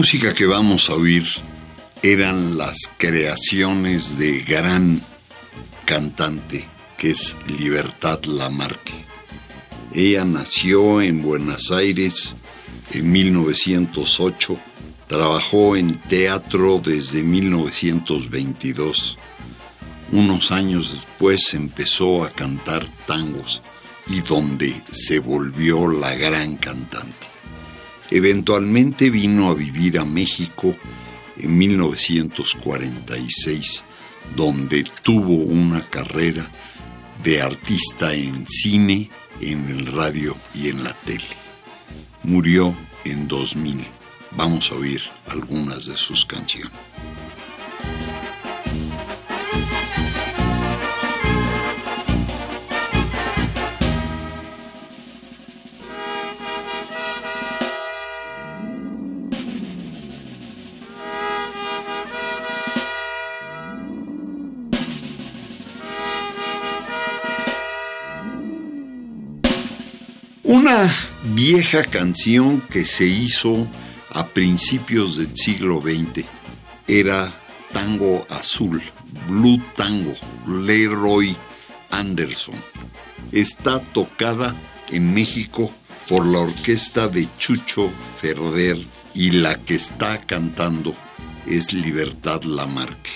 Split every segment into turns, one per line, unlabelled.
Música que vamos a oír eran las creaciones de gran cantante que es Libertad Lamarque. Ella nació en Buenos Aires en 1908, trabajó en teatro desde 1922. Unos años después empezó a cantar tangos y donde se volvió la gran cantante. Eventualmente vino a vivir a México en 1946, donde tuvo una carrera de artista en cine, en el radio y en la tele. Murió en 2000. Vamos a oír algunas de sus canciones. Vieja canción que se hizo a principios del siglo XX era Tango Azul, Blue Tango, Leroy Anderson. Está tocada en México por la orquesta de Chucho Ferrer y la que está cantando es Libertad Lamarque.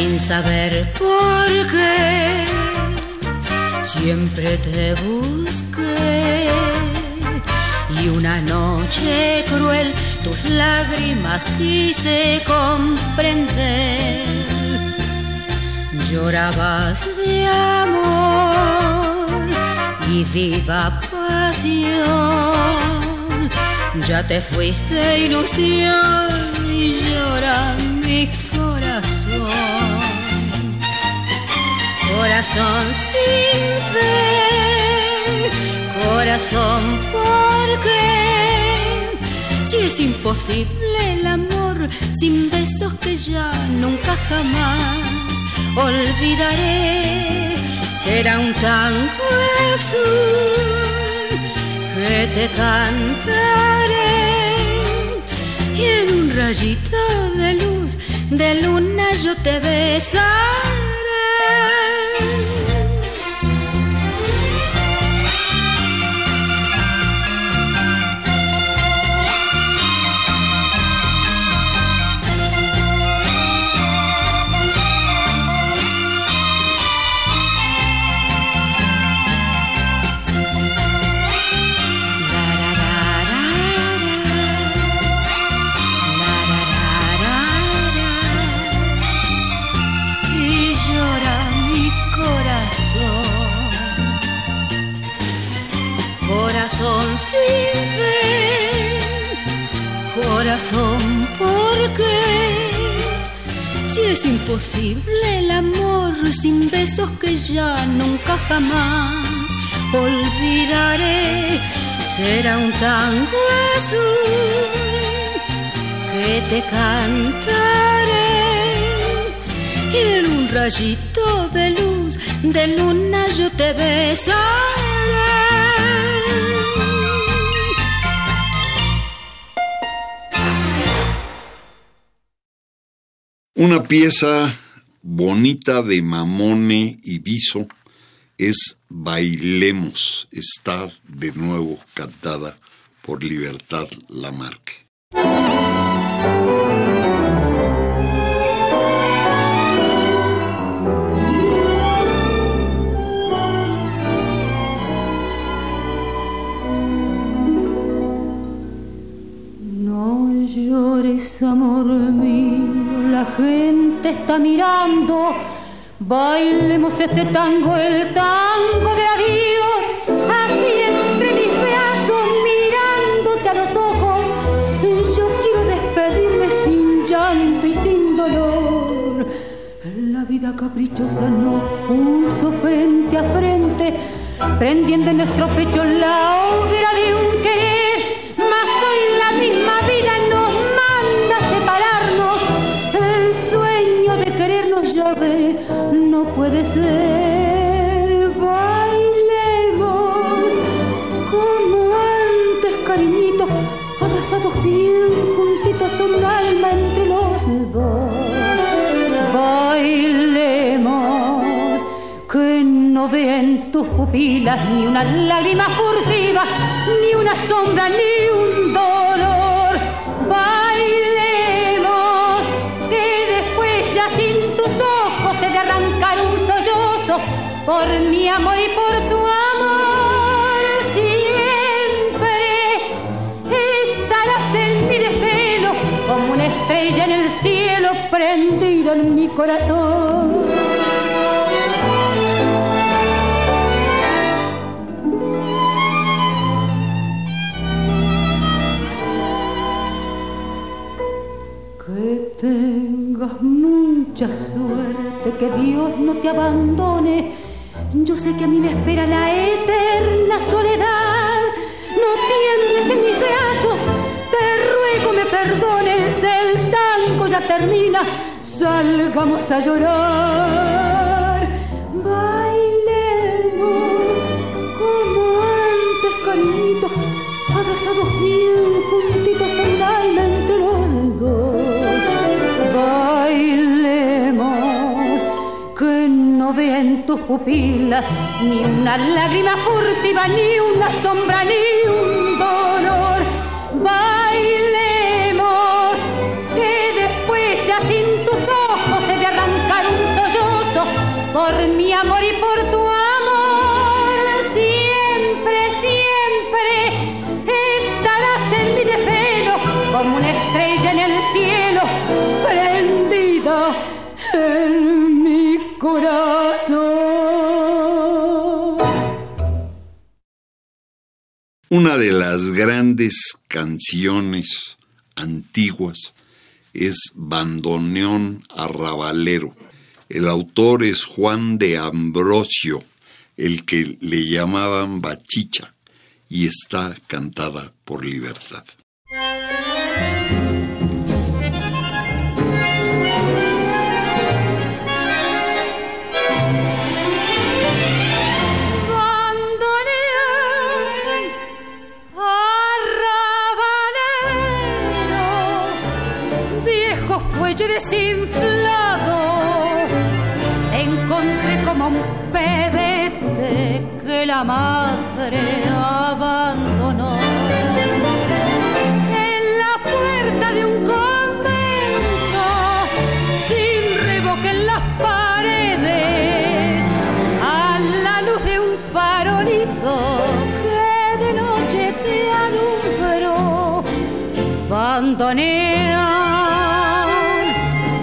Sin saber por qué, siempre te busqué. Y una noche cruel tus lágrimas quise comprender. Llorabas de amor y viva pasión. Ya te fuiste ilusión y llora mi Corazón sin fe, corazón, ¿por qué? Si es imposible el amor sin besos que ya nunca jamás olvidaré, será un tango azul que te cantaré y en un rayito de luz de luna yo te besaré. Es imposible el amor sin besos que ya nunca jamás olvidaré, será un tango azul que te cantaré y en un rayito de luz de luna yo te besaré.
Una pieza bonita de Mamone y Viso es Bailemos, estar de nuevo cantada por Libertad Lamarque.
No llores, amor mío, la gente está mirando. Bailemos este tango, el tango de adiós, así entre mis brazos, mirándote a los ojos. Yo quiero despedirme sin llanto y sin dolor. La vida caprichosa nos puso frente a frente, prendiendo en nuestro pecho la hoguera de un querer. Ser. Bailemos como antes, cariñito, abrazados bien juntitos, un alma entre los dos. Bailemos que no vea en tus pupilas ni una lágrima furtiva, ni una sombra, ni un dolor. Por mi amor y por tu amor. Siempre estarás en mi desvelo como una estrella en el cielo prendida en mi corazón. Que tengas mucha suerte, que Dios no te abandone. Yo sé que a mí me espera la eterna soledad. No tiembles en mis brazos, te ruego me perdones. El tango ya termina, salgamos a llorar. Bailemos como antes, cariñito, abrazados bien tus pupilas ni una lágrima furtiva, ni una sombra, Una
de las grandes canciones antiguas es Bandoneón Arrabalero. El autor es Juan de Ambrosio, el que le llamaban Bachicha, y está cantada por Libertad.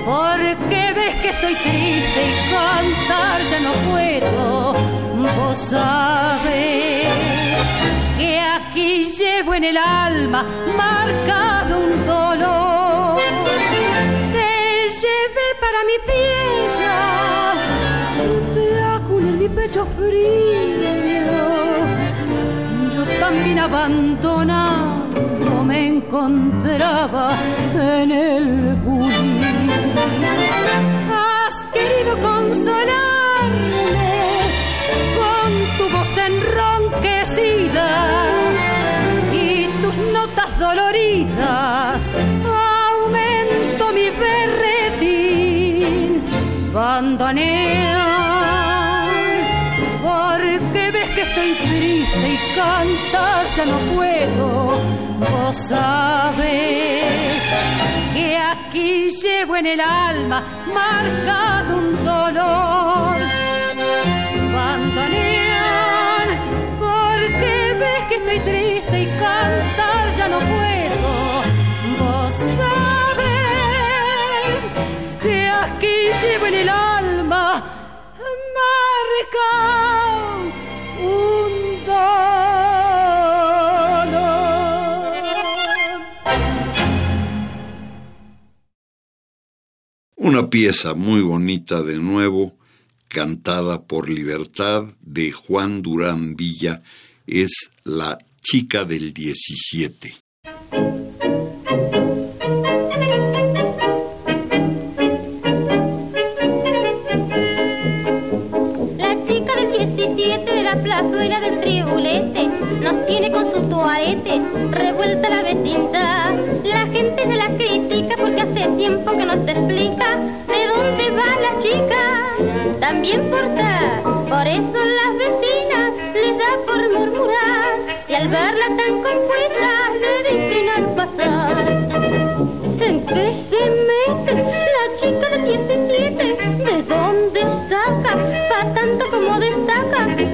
Porque ves que estoy triste y cantar ya no puedo. Vos sabés que aquí llevo en el alma marcado un dolor. Te llevé para mi pieza, te acune en mi pecho frío. También abandonado me encontraba en el bulín. Has querido consolarme con tu voz enronquecida y tus notas doloridas. Aumento mi berretín bandoneón. Estoy triste y cantar ya no puedo. Vos sabes que aquí llevo en el alma marcado un dolor. Bandoneón, porque ves que estoy triste y cantar ya no puedo. Vos sabes que aquí llevo en el alma marca
Una pieza muy bonita de nuevo, cantada por Libertad de Juan Durán Villa, es La chica del 17.
plazuela del tribulete nos tiene con su toarete revuelta la vecindad. La gente se la porque hace tiempo que no se explica de dónde va la chica. También porta, por eso las vecinas les da por murmurar y al verla tan compuesta le dicen al pasar. ¿En qué se mete la chica de 17? ¿De dónde saca? Pa' tanto como destaca que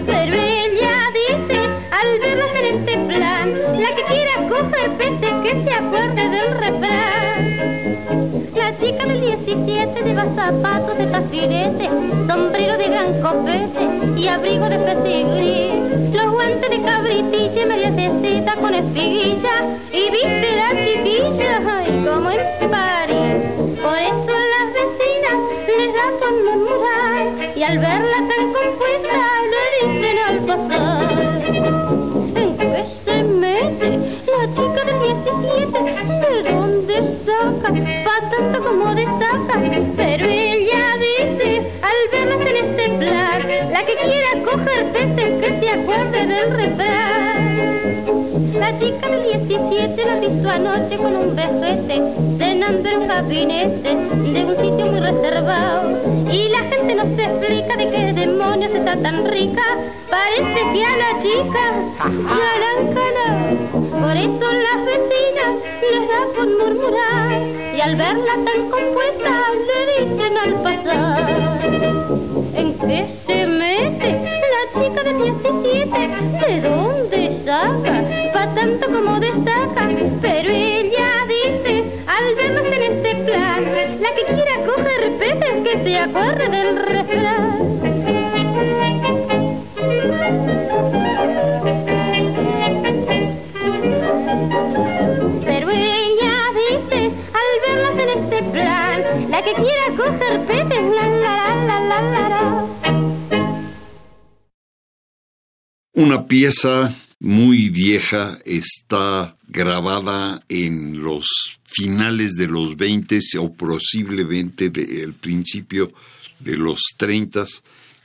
zapatos de tafinete, sombrero de gran copete y abrigo de petigrí. Los guantes de cabritilla y media tecita con espiguilla y viste la chiquilla, ay, como en La chica del 17 la visto anoche con un befete, cenando en un gabinete de un sitio muy reservado. Y la gente no se explica de qué demonios está tan rica. Parece que a la chica ya la han Por eso las vecinas les da por murmurar y al verla tan compuesta le dicen al pasar. ¿En qué se mete ¿De dónde saca? Pa' tanto como destaca. Pero ella dice, al vernos en este plan, la que quiera coger peces que se acuerde del refrán.
Pieza muy vieja está grabada en los finales de los 20 o posiblemente del principio de los 30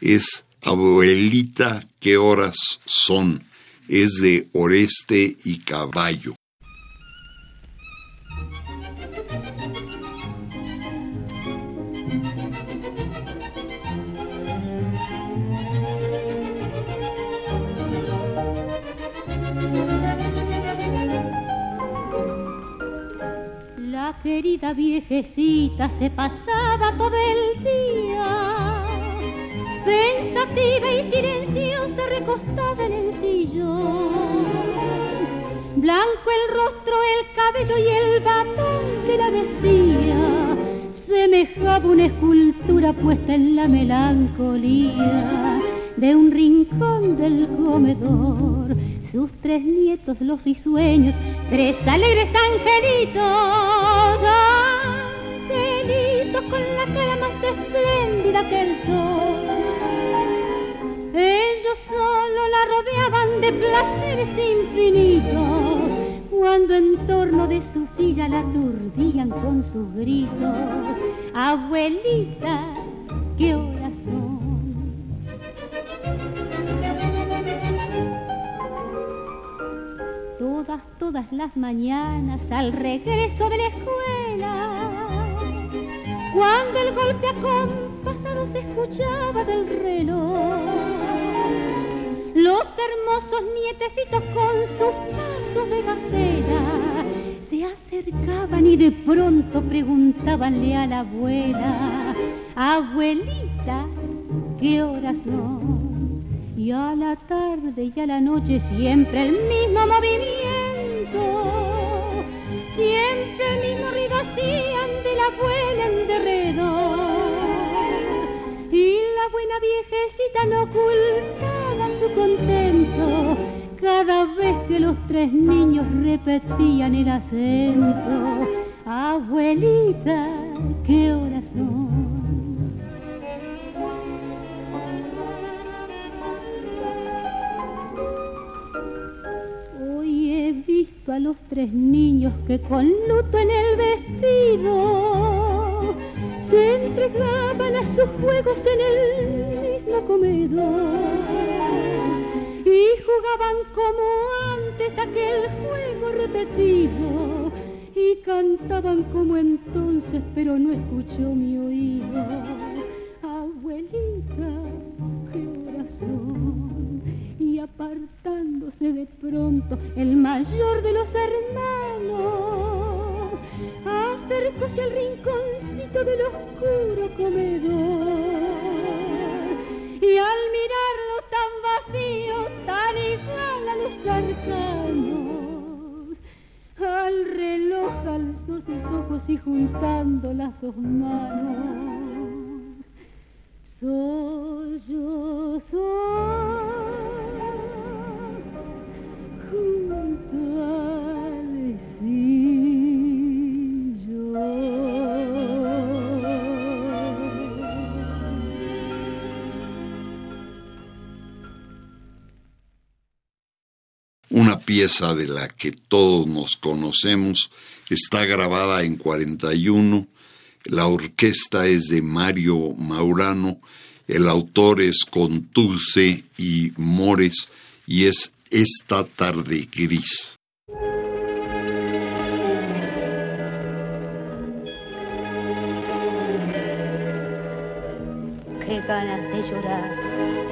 es Abuelita, ¿qué horas son? Es de Oreste y Caballo.
Querida viejecita se pasaba todo el día, pensativa y silenciosa recostada en el sillón. Blanco el rostro, el cabello y el batón que la vestía, semejaba una escultura puesta en la melancolía de un rincón del comedor sus tres nietos los risueños, tres alegres angelitos, angelitos con la cara más espléndida que el sol. Ellos solo la rodeaban de placeres infinitos, cuando en torno de su silla la aturdían con sus gritos. Abuelita, qué horas todas, las mañanas al regreso de la escuela. Cuando el golpe pasado se escuchaba del reloj. Los hermosos nietecitos con sus pasos de gacela se acercaban y de pronto preguntabanle a la abuela, abuelita, ¿qué horas son? Y a la tarde y a la noche siempre el mismo movimiento, siempre el mismo ruido hacían de la abuela en derredor. Y la buena viejecita no ocultaba su contento cada vez que los tres niños repetían el acento. Abuelita, ¿qué horas son? A los tres niños que con luto en el vestido se entregaban a sus juegos en el mismo comedor y jugaban como antes aquel juego repetido y cantaban como entonces, pero no escuchó mi oído. Abuelita, apartándose de pronto el mayor de los hermanos, acercóse al rinconcito del oscuro comedor y al mirarlo tan vacío, tan igual a los arcanos, al reloj alzó sus ojos y juntando las dos manos, soy yo, soy
Una pieza de la que todos nos conocemos está grabada en 41. La orquesta es de Mario Maurano. El autor es Conturce y Mores y es Esta tarde gris.
Qué ganas de llorar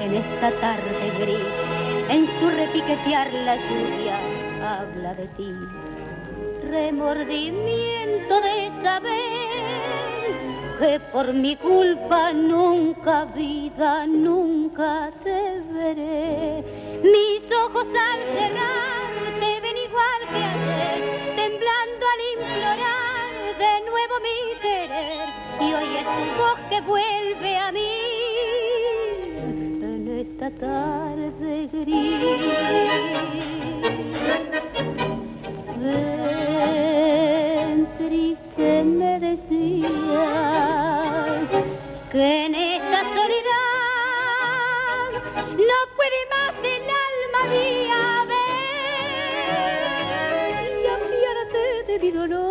en esta tarde gris en su repiquetear la lluvia habla de ti. Remordimiento de saber que por mi culpa nunca vida, nunca te veré. Mis ojos al cerrar te ven igual que ayer, temblando al implorar de nuevo mi querer. Y hoy es tu voz que vuelve a mí esta tarde gris. Ven, triste me decía que en esta soledad no puede más el alma mía ver y de mi dolor.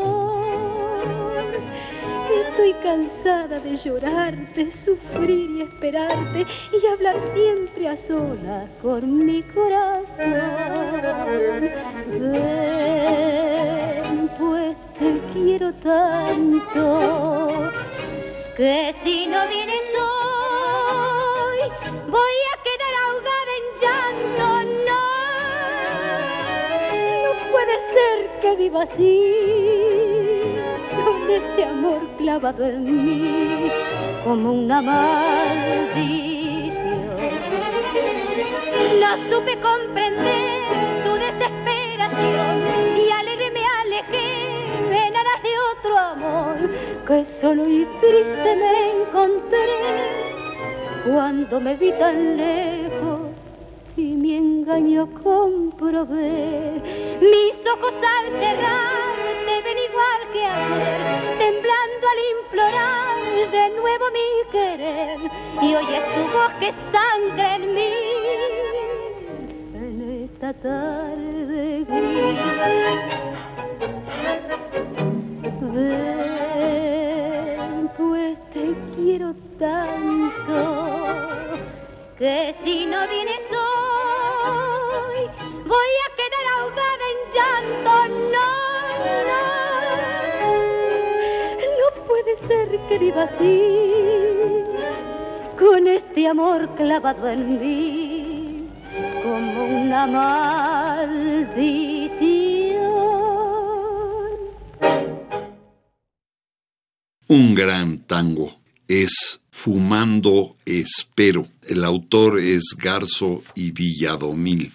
Estoy cansada de llorarte, sufrir y esperarte y hablar siempre a solas con mi corazón. Ven, pues te quiero tanto que si no vienes hoy voy a quedar ahogada en llanto. No, no puede ser que viva así este amor clavado en mí como una maldición. No supe comprender tu desesperación y alegre me alejé en aras de otro amor que solo y triste me encontré cuando me vi tan lejos y mi engaño comprobé. Mis ojos al cerrar te ven igual que ayer, temblando al implorar de nuevo mi querer. Y es tu voz que sangra en mí en esta tarde gris. Ven, pues te quiero tanto que si no vienes que viva así con este amor clavado en mí como una maldición.
Un gran tango es Fumando Espero. El autor es Garzo y Villadomil.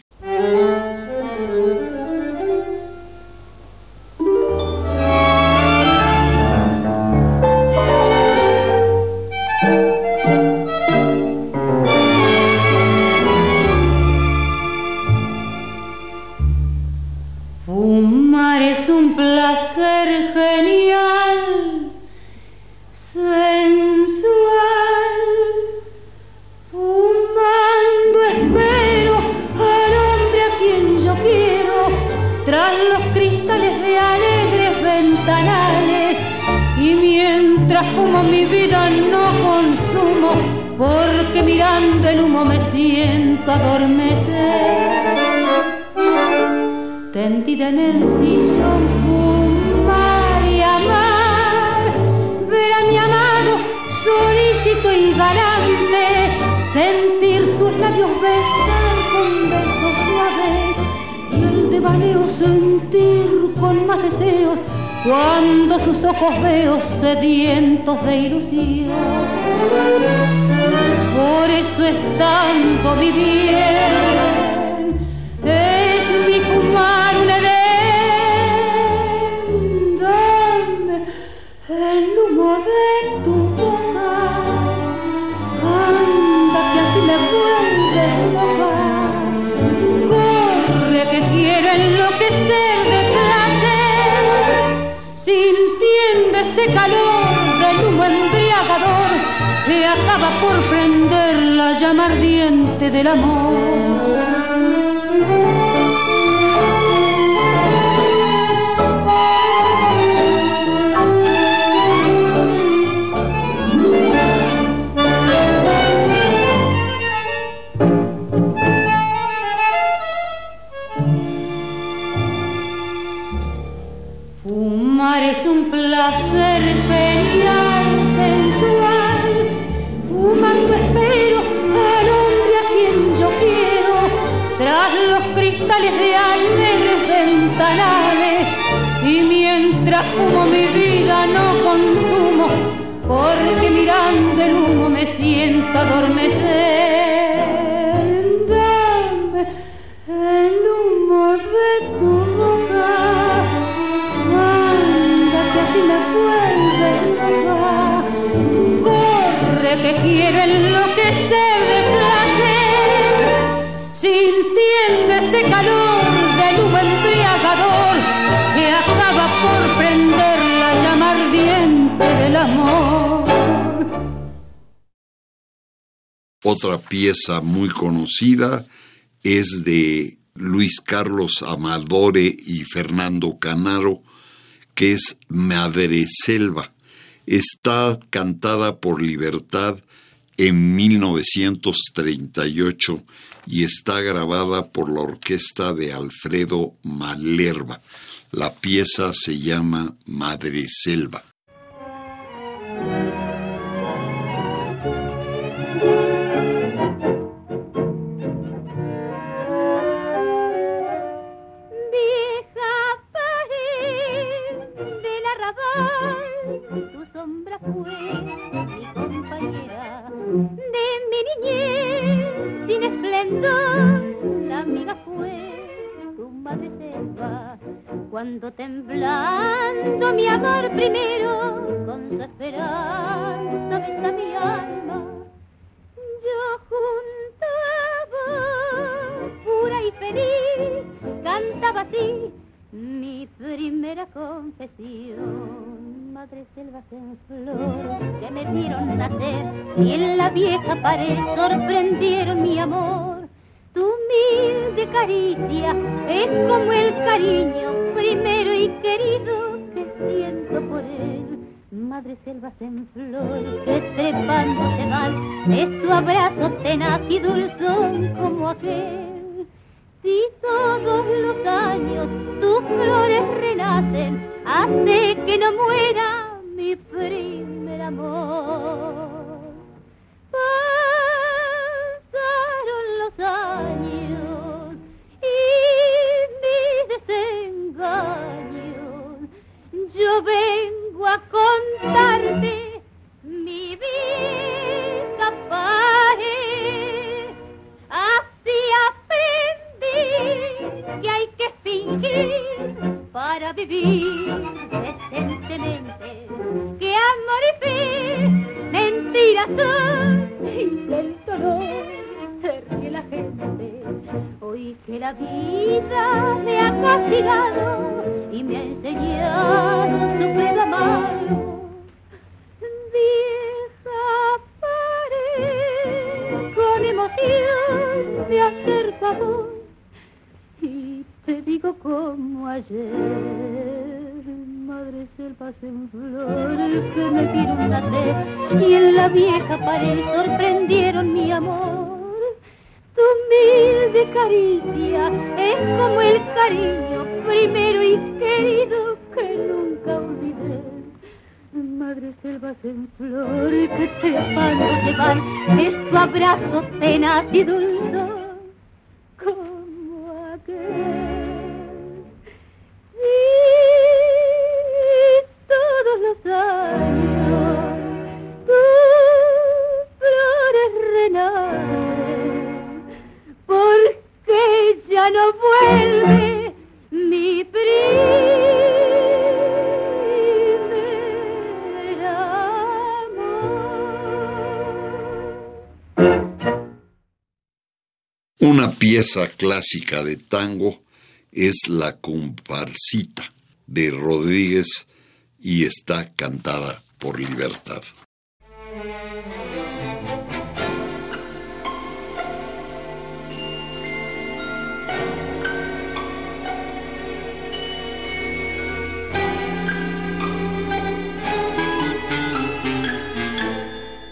Ardiente del
pieza muy conocida es de Luis Carlos Amadore y Fernando Canaro, que es Madre Selva está cantada por Libertad en 1938 y está grabada por la orquesta de Alfredo Malerva. La pieza se llama Madre Selva.
Cuando temblando mi amor primero con su esperanza besa mi alma. Yo juntaba pura y feliz cantaba así mi primera confesión. Madre selvas en flor que me vieron nacer y en la vieja pared sorprendieron mi amor tu humilde caricia es como el cariño primero y querido que siento por él. Madre selvas en flor que trepando se van, es tu abrazo tenaz y dulzón como aquel. Si todos los años tus flores renacen, hace que no muera mi primer amor años y mis desengaños. Yo vengo a contarte mi vida pared. Así aprendí que hay que
fingir para vivir decentemente. Que amor y fin, mentiras son y del dolor se ríe la gente. Hoy que la vida me ha castigado y me ha enseñado su amargo. Vieja pared, con emoción me acerca y te digo como ayer, madre selvas en flores que me dieron nacer y en la vieja pared sorprendieron mi amor. Tu humilde caricia es como el cariño primero y querido que nunca olvidé. Madre selvas en flor que te afano llevar, es tu abrazo tenaz y dulce
pieza clásica de tango es La comparsita de Rodríguez y está cantada por Libertad.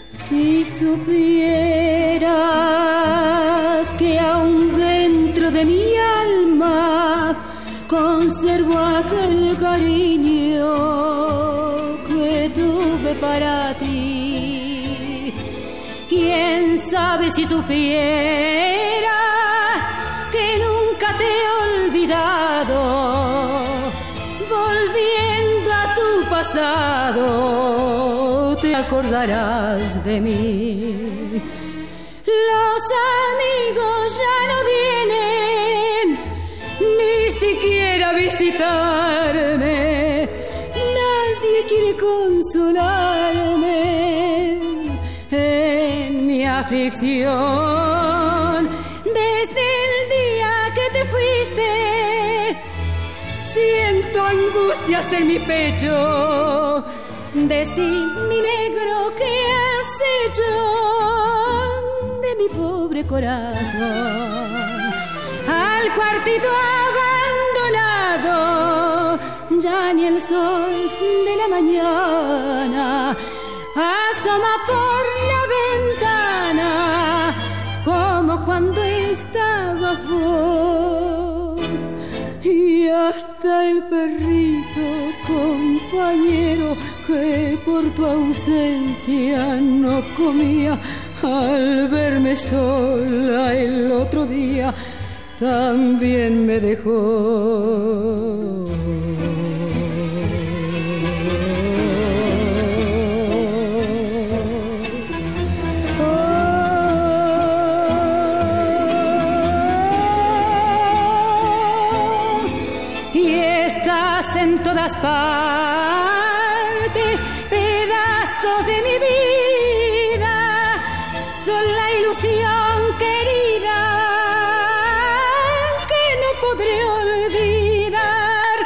Si supieras que aún de mi alma conservo aquel cariño que tuve para ti, quién sabe si supieras que nunca te he olvidado, volviendo a tu pasado te acordarás de mí. Los amigos ya no vienen a visitarme. Nadie quiere consolarme en mi aflicción. Desde el día que te fuiste, siento angustias en mi pecho. Decí, mi negro, ¿qué has hecho de mi pobre corazón? Al cuartito ya ni el sol de la mañana asoma por la ventana como cuando estabas vos y hasta el perrito compañero que por tu ausencia no comía al verme sola el otro día también me dejó. Todas partes, pedazo de mi vida, son la ilusión querida que no podré olvidar.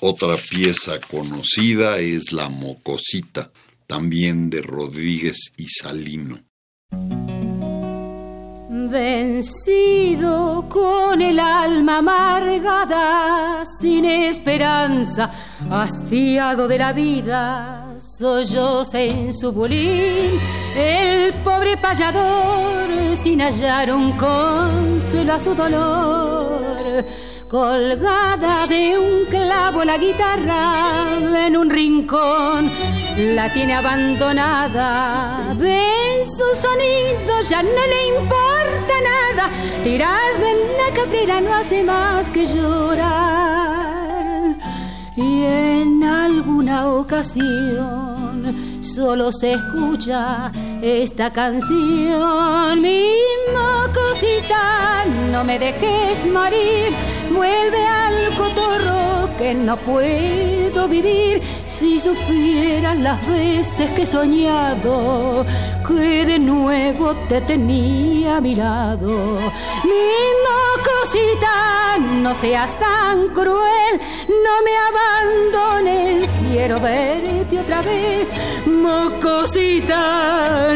Otra pieza conocida es La Mocosita, también de Rodríguez y Salino.
Vencido con el alma amargada, sin esperanza, hastiado de la vida, solloza en su bolín el pobre payador sin hallar un consuelo a su dolor. Colgada de un clavo la guitarra en un rincón, la tiene abandonada. De su sonido ya no le importa nada. Tirado en la catrera no hace más que llorar. Y en alguna ocasión solo se escucha esta canción. Mi mocosita
cosita, no me dejes morir, vuelve al cotorro que no puedo vivir. Si supieras las veces que he soñado, que de nuevo te tenía mirado. Mi cosita, no seas tan cruel, no me abandones, quiero verte otra vez. Mocosita,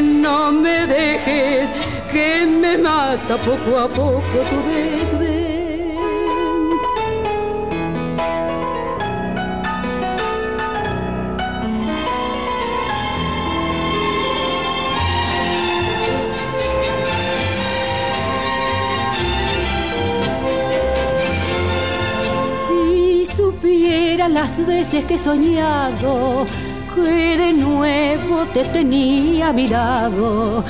no me dejes, que me mata poco a poco tu desdén. Las veces que he soñado que de nuevo te tenía a mi lado.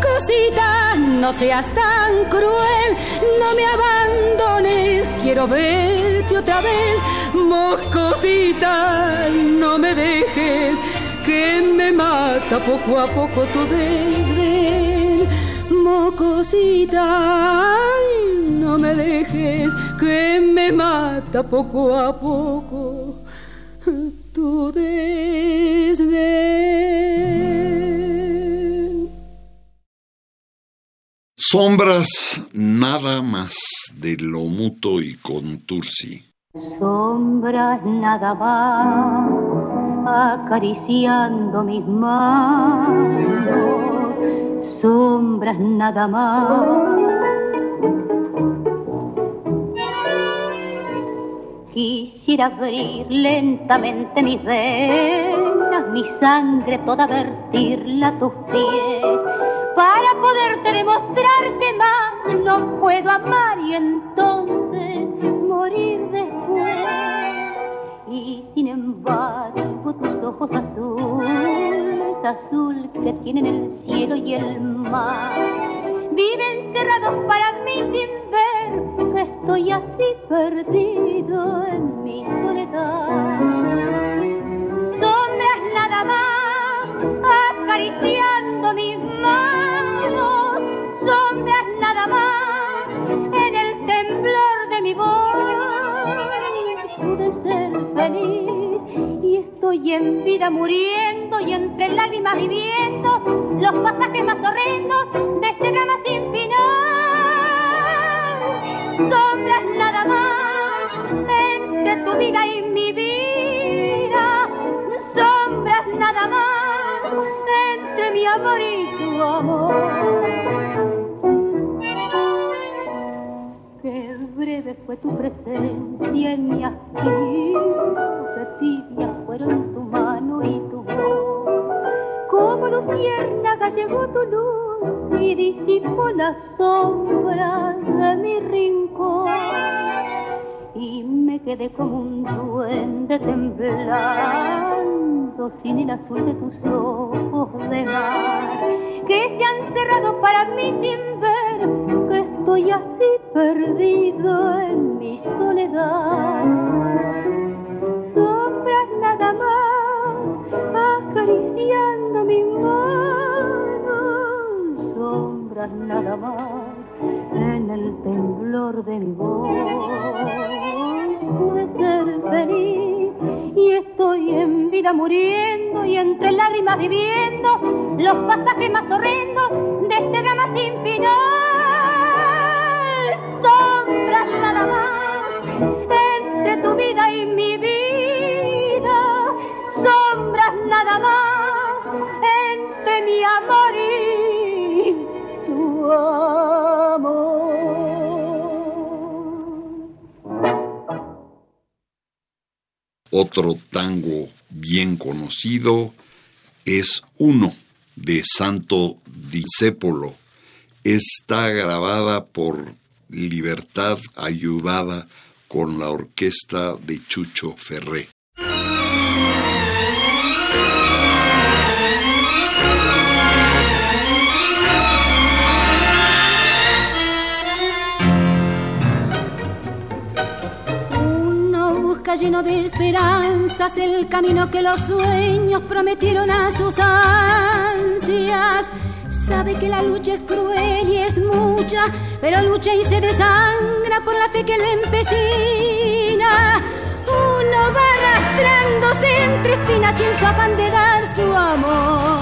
Cosita, no seas tan cruel, no me abandones, quiero verte otra vez. Moscosita, no me dejes, que me mata poco a poco tu desdén. Mocosita, no me dejes, que me mata poco a poco tu desdén.
Sombras nada más de lo muto y contursi.
Sombras nada más acariciando mis manos, sombras nada más Quisiera abrir lentamente mis venas, mi sangre toda vertirla a tus pies, para poderte demostrar que más no puedo amar y entonces morir después. Y sin embargo tus ojos azules, azul que tienen el cielo y el mar, viven cerrados para mí sin ver que estoy así perdido en mi soledad. Sombras nada más acariciando mis manos, sombras nada más en el temblor de mi voz. Pude ser feliz y en vida muriendo y entre lágrimas viviendo los pasajes más horrendos de este drama sin final. Sombras nada más entre tu vida y mi vida. Sombras nada más entre mi amor y tu amor. Qué breve fue tu presencia en mi qué tibias fueron tu mano y tu voz. Como luciérnaga llegó tu luz y disipó las sombras de mi rincón. Y me quedé como un duende temblando sin el azul de tus ojos de mar, que se han cerrado para mí sin ver que estoy así perdido en mi soledad. Nada más en el temblor de mi voz. Pude ser feliz y estoy en vida muriendo y entre lágrimas viviendo los pasajes más horrendos de este drama sin final. Sombras nada más entre tu vida y mi vida, sombras nada más entre mi amor
otro tango bien conocido es Uno de Santo Discépolo. Está grabada por Libertad ayudada con la orquesta de Chucho Ferré.
Lleno de esperanzas el camino que los sueños prometieron a sus ansias.
sabe que la lucha es cruel y es mucha, pero lucha y se desangra por la fe que le empecina. Uno va arrastrándose entre espinas y en su afán de dar su amor.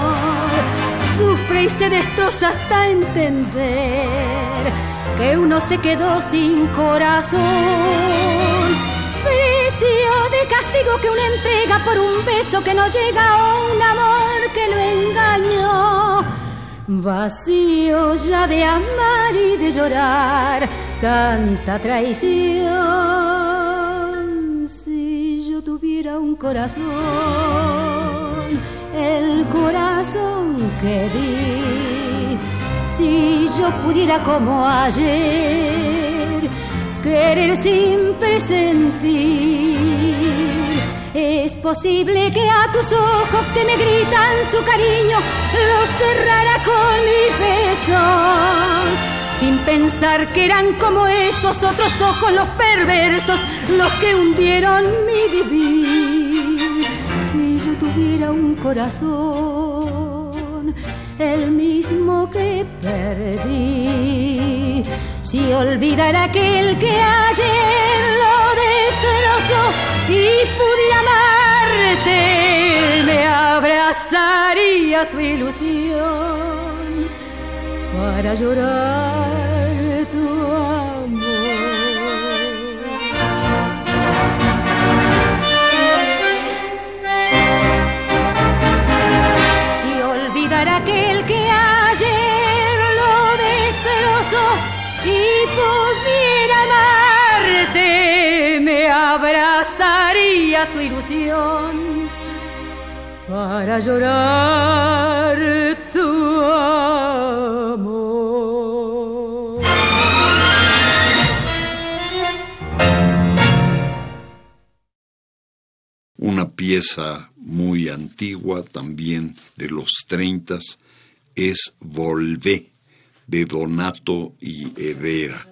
Sufre y se destroza hasta entender que uno se quedó sin corazón. Precio de castigo que uno entrega por un beso que no llega o un amor que lo engañó. Vacío ya de amar y de llorar, tanta traición. Si yo tuviera un corazón, el corazón que di si yo pudiera como ayer querer sin presentir. Es posible que a tus ojos que me gritan su cariño los cerrara con mis besos. Sin pensar que eran como esos otros ojos los perversos, los que hundieron mi vivir. Si yo tuviera un corazón el mismo que perdí. Si olvidara aquel que ayer lo destrozó y pudiera amarte, me abrazaría tu ilusión para llorar tu abrazaría tu ilusión para llorar tu amor.
Una pieza muy antigua, también de los treintas, es Volvé, de Donato y Herrera.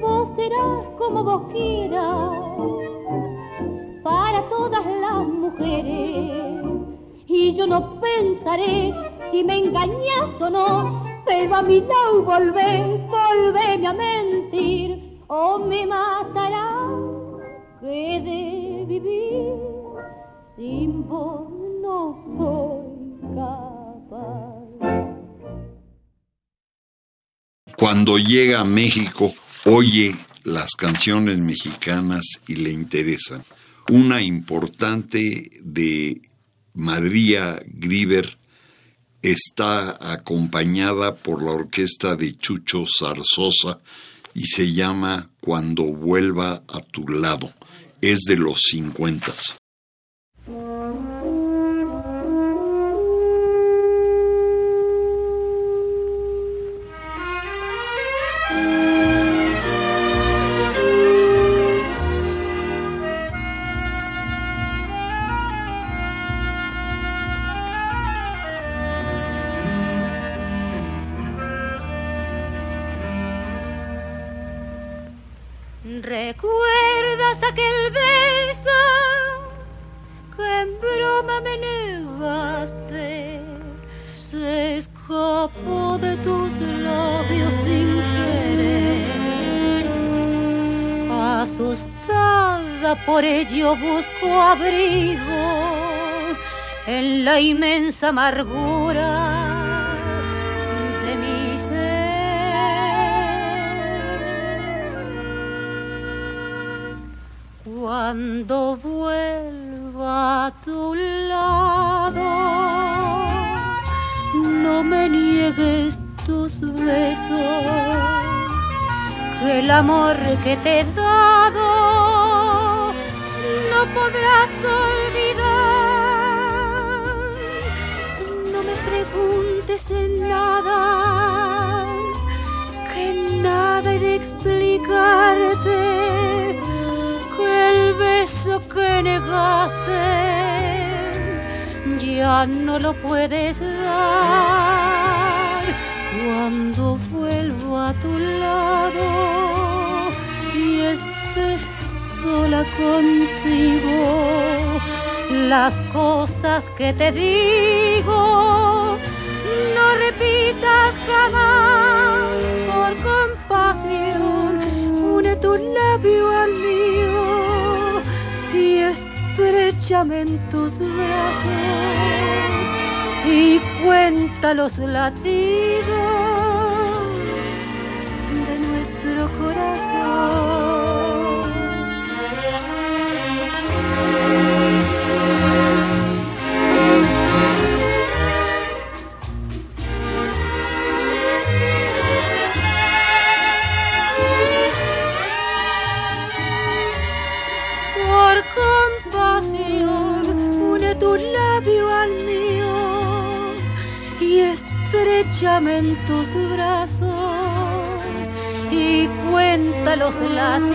Vos serás como vos quieras, para todas las mujeres, y yo no pensaré si me engañas o no, pero a mí no volvé, volvéme a mentir, o me matará, que de vivir sin vos no soy capaz.
Cuando llega a México, oye las canciones mexicanas y le interesa. Una importante de María Grieber
está acompañada por la orquesta de Chucho Zarzosa y se llama Cuando vuelva a tu lado. Es de los cincuentas.
Aquel beso que en broma me negaste? Se escapó de tus labios sin querer. Asustada por ello busco abrigo en la inmensa amargura Cuando vuelva a tu lado, no me niegues tus besos, que el amor que te he dado no podrás olvidar. No me preguntes en nada, que nada he de explicarte el beso que negaste ya no lo puedes dar. Cuando vuelvo a tu lado y esté sola contigo las cosas que te digo no repitas jamás por compasión une tu labio al mío estrechame en tus brazos y cuenta los latidos de nuestro corazón. Estrechame en tus brazos y cuenta los latidos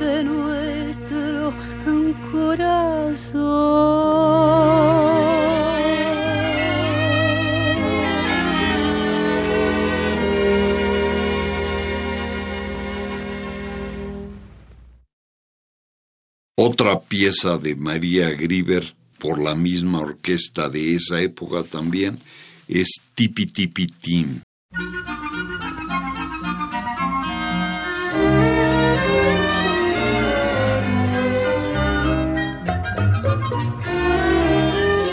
de nuestro corazón.
Otra pieza de María Grieber por la misma orquesta de esa época también es Tipi Tipi Tim.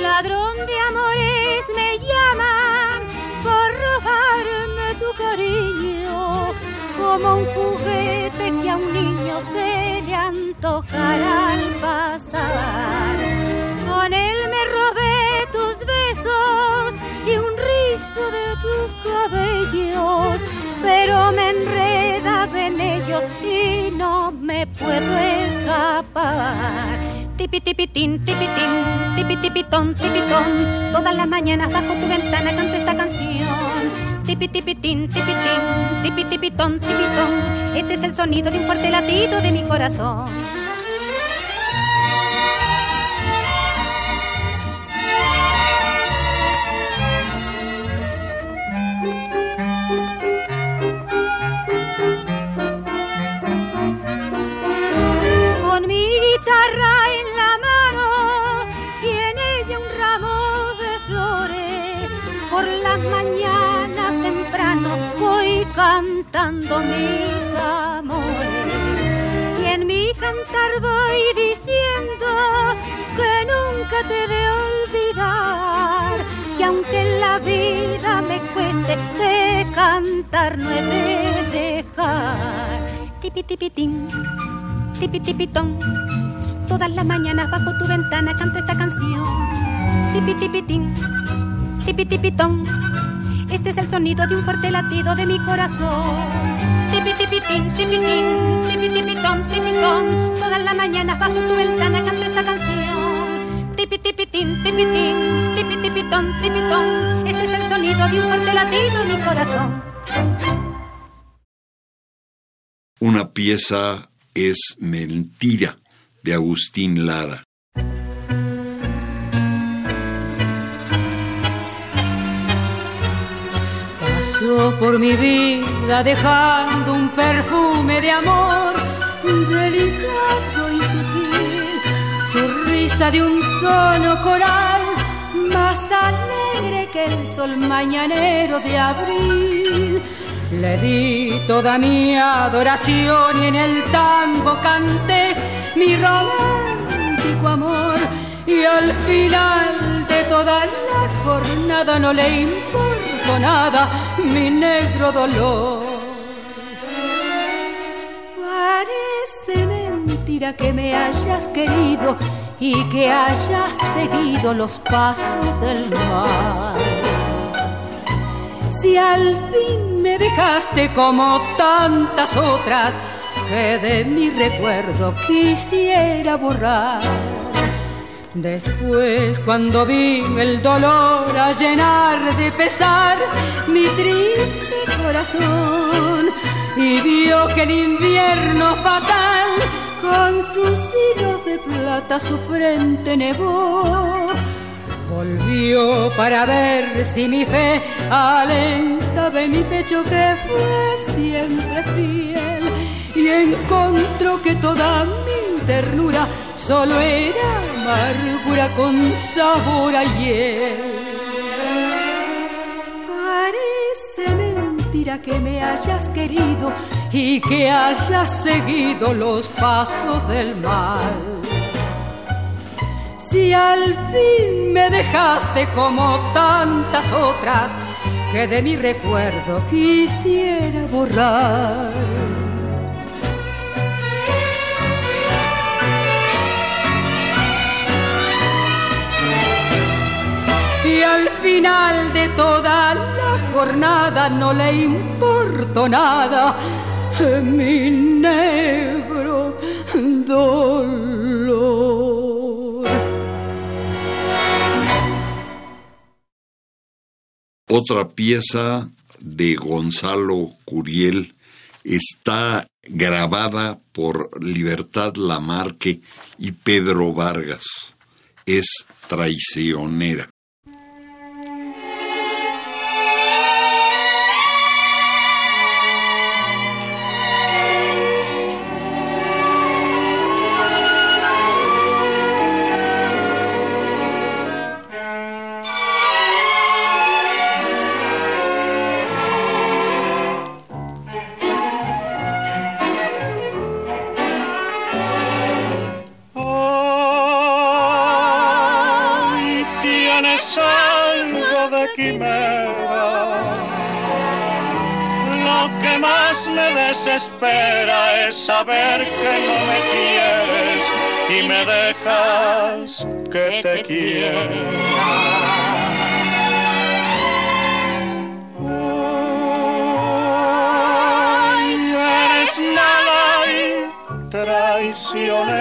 Ladrón de amores me llaman por robarme tu cariño como un juguete que a un niño se le antojará al pasar. Tus cabellos, pero me enredaba en ellos y no me puedo escapar. Tipi tipitín, tipitín, tipi tipitón, tipitón. Todas las mañanas bajo tu ventana canto esta canción tipi tipitín, tipitín, tipi tipitón, tipitón. Este es el sonido de un fuerte latido de mi corazón. Cantando mis amores y en mi cantar voy diciendo que nunca te de olvidar que aunque la vida me cueste de cantar no he de dejar tipi tipitín tipi tipitón Todas las mañanas bajo tu ventana canto esta canción. Tipi tipitín, tipi tipitón. Este es el sonido de un fuerte latido de mi corazón. Tipi tipitín, tipitín, tipi tipitón. Todas las mañanas bajo tu ventana canto esta canción. Tipi tipitín, tipitín, tipi tipitón, tipitón. Este es el sonido de un fuerte latido de mi corazón.
Una pieza es Mentira de Agustín Lara.
Pasó por mi vida dejando un perfume de amor delicado y sutil, su risa de un tono coral más alegre que el sol mañanero de abril le di toda mi adoración y en el tango canté mi romántico amor. Y al final de toda la jornada no le importó nada mi negro dolor. Parece mentira que me hayas querido y que hayas seguido los pasos del mar. Si al fin me dejaste como tantas otras que de mi recuerdo quisiera borrar. Después cuando vi el dolor a llenar de pesar mi triste corazón y vio que el invierno fatal con sus hilos de plata su frente nevó Volvió para ver si mi fe alentaba en mi pecho que fue siempre fiel y encontró que toda mi ternura solo era amargura con sabor a hiel. Parece mentira que me hayas querido y que hayas seguido los pasos del mal si al fin me dejaste como tantas otras que de mi recuerdo quisiera borrar. Final de toda la jornada no le importó nada mi negro dolor.
Otra pieza de Gonzalo Curiel está grabada por Libertad Lamarque y Pedro Vargas. Es traicionera.
Desespera es saber que no me quieres y me dejas que te quiera. eres mala y traicionera.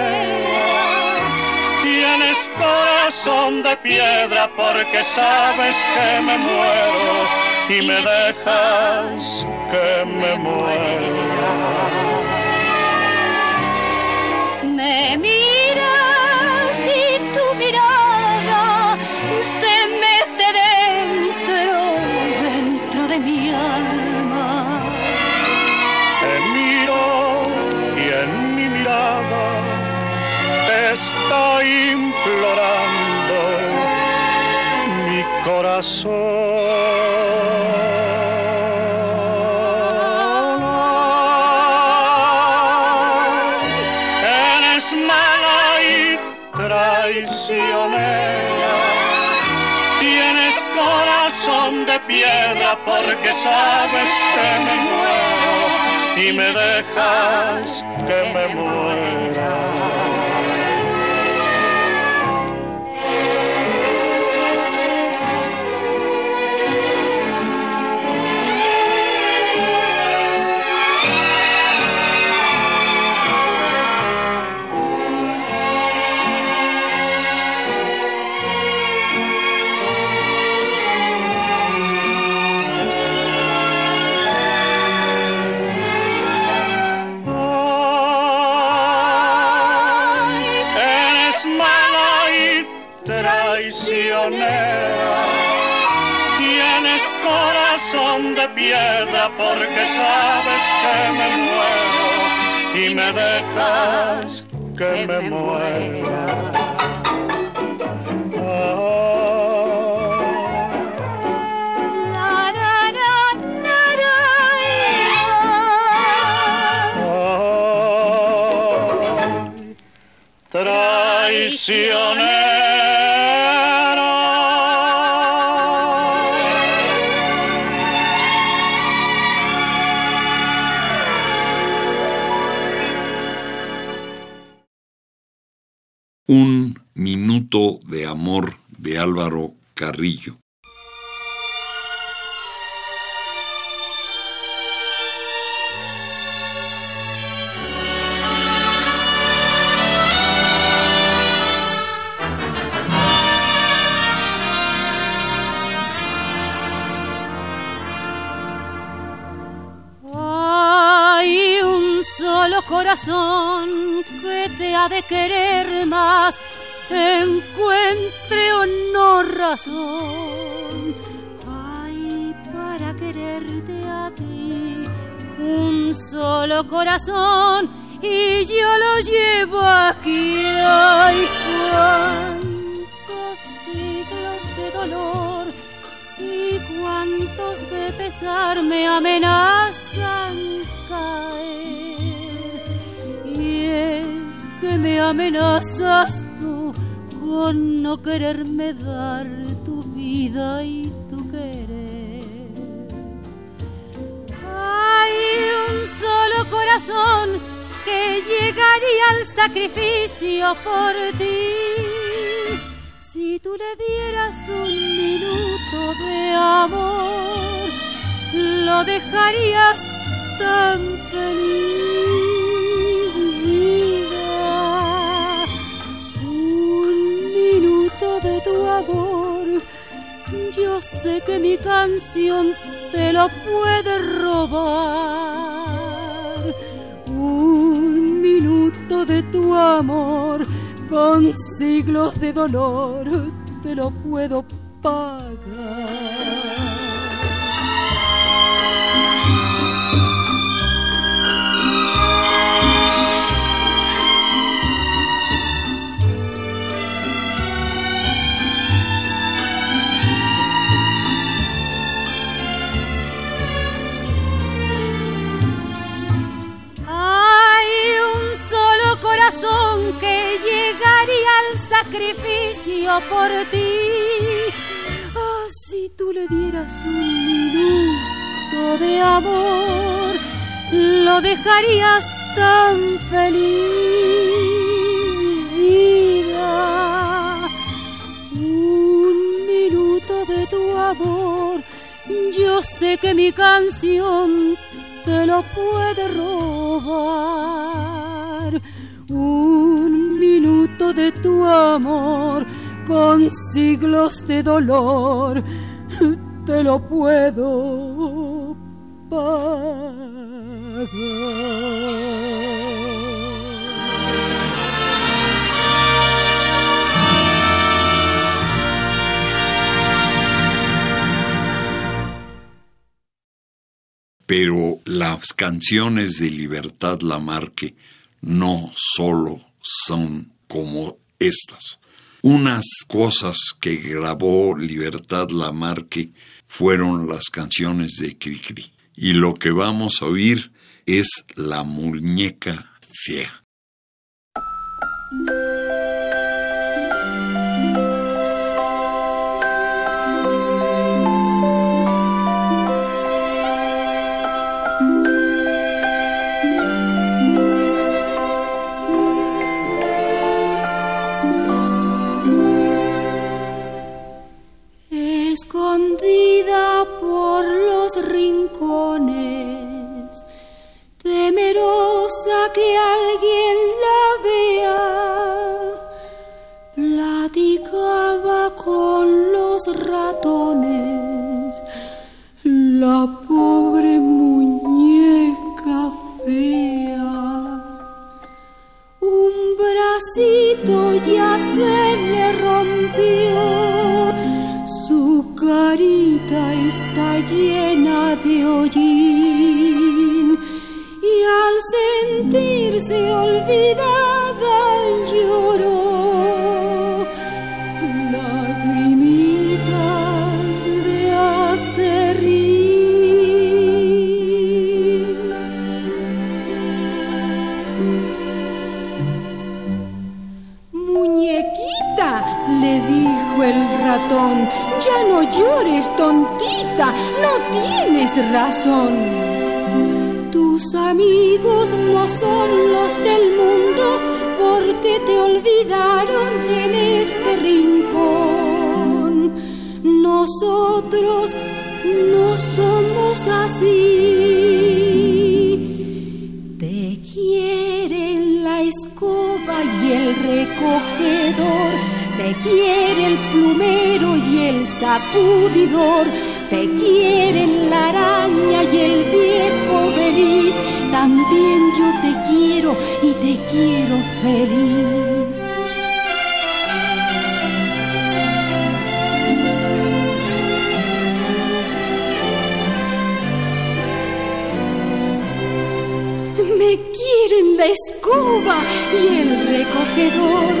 Tienes corazón de piedra porque sabes que me muero y me dejas que me muera.
Me miras y tu mirada se mete dentro, dentro de mi alma.
Piedra porque sabes que me muero y me dejas que me muera. De piedra porque sabes que me muero y me dejas que me muera.
Un
corazón que te ha de querer más encuentre o no razón. Ay, para quererte a ti, un solo corazón y yo lo llevo aquí. Ay, cuántos siglos de dolor y cuántos de pesar me amenazan que me amenazas tú con no quererme dar tu vida y tu querer. Hay un solo corazón que llegaría al sacrificio por ti. Si tú le dieras un minuto de amor, lo dejarías tan feliz tu amor. Yo sé que mi canción te lo puede robar. Un minuto de tu amor con siglos de dolor te lo puedo pagar. Sacrificio por ti. Ah, si tú le dieras un minuto de amor, lo dejarías tan feliz. Vida, un minuto de tu amor, yo sé que mi canción te lo puede robar un de tu amor con siglos de dolor, te lo puedo.
Pero las canciones de Libertad Lamarque no solo son como estas. Unas cosas que grabó Libertad Lamarque fueron las canciones de Cricri. Y lo que vamos a oír es La muñeca fea.
Que alguien la vea. Platicaba con los ratones, la pobre muñeca Tus amigos no son los del mundo porque te olvidaron en este rincón. Nosotros no somos así. Te quieren la escoba y el recogedor te quiere el plumero y el sacudidor, te quieren la araña y el viejo feliz. También yo te quiero y te quiero feliz. Y el recogedor,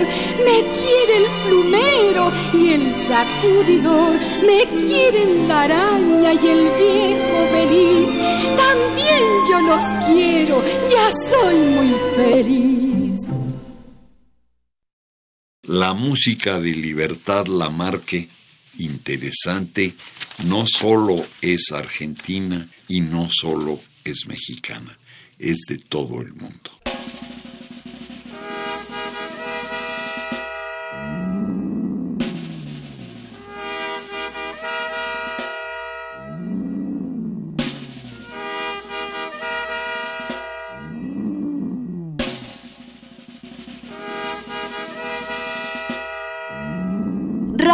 me quiere el plumero y el sacudidor, me quieren la araña y el viejo feliz. También yo los quiero, ya soy muy feliz.
La música de Libertad Lamarque, interesante, no solo es argentina y no solo es mexicana es de todo el mundo.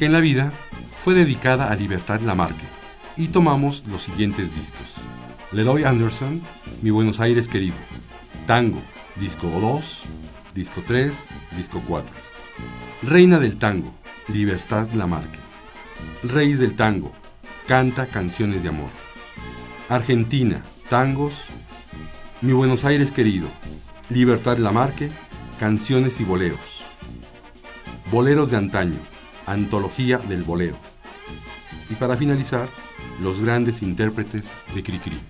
En la Vida, fue dedicada a Libertad Lamarque y tomamos los siguientes discos. Leroy Anderson, Mi Buenos Aires Querido, Tango, disco 2, disco 3, disco 4. Reina del Tango, Libertad Lamarque. Rey del Tango, canta canciones de amor. Argentina, tangos, Mi Buenos Aires Querido, Libertad Lamarque, canciones y boleros. Boleros de antaño, antología del bolero. Y para finalizar, los grandes intérpretes de Cricri.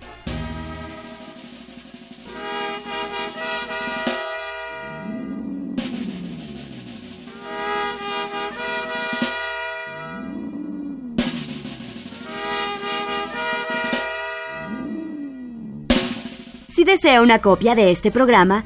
Si desea una copia de este programa,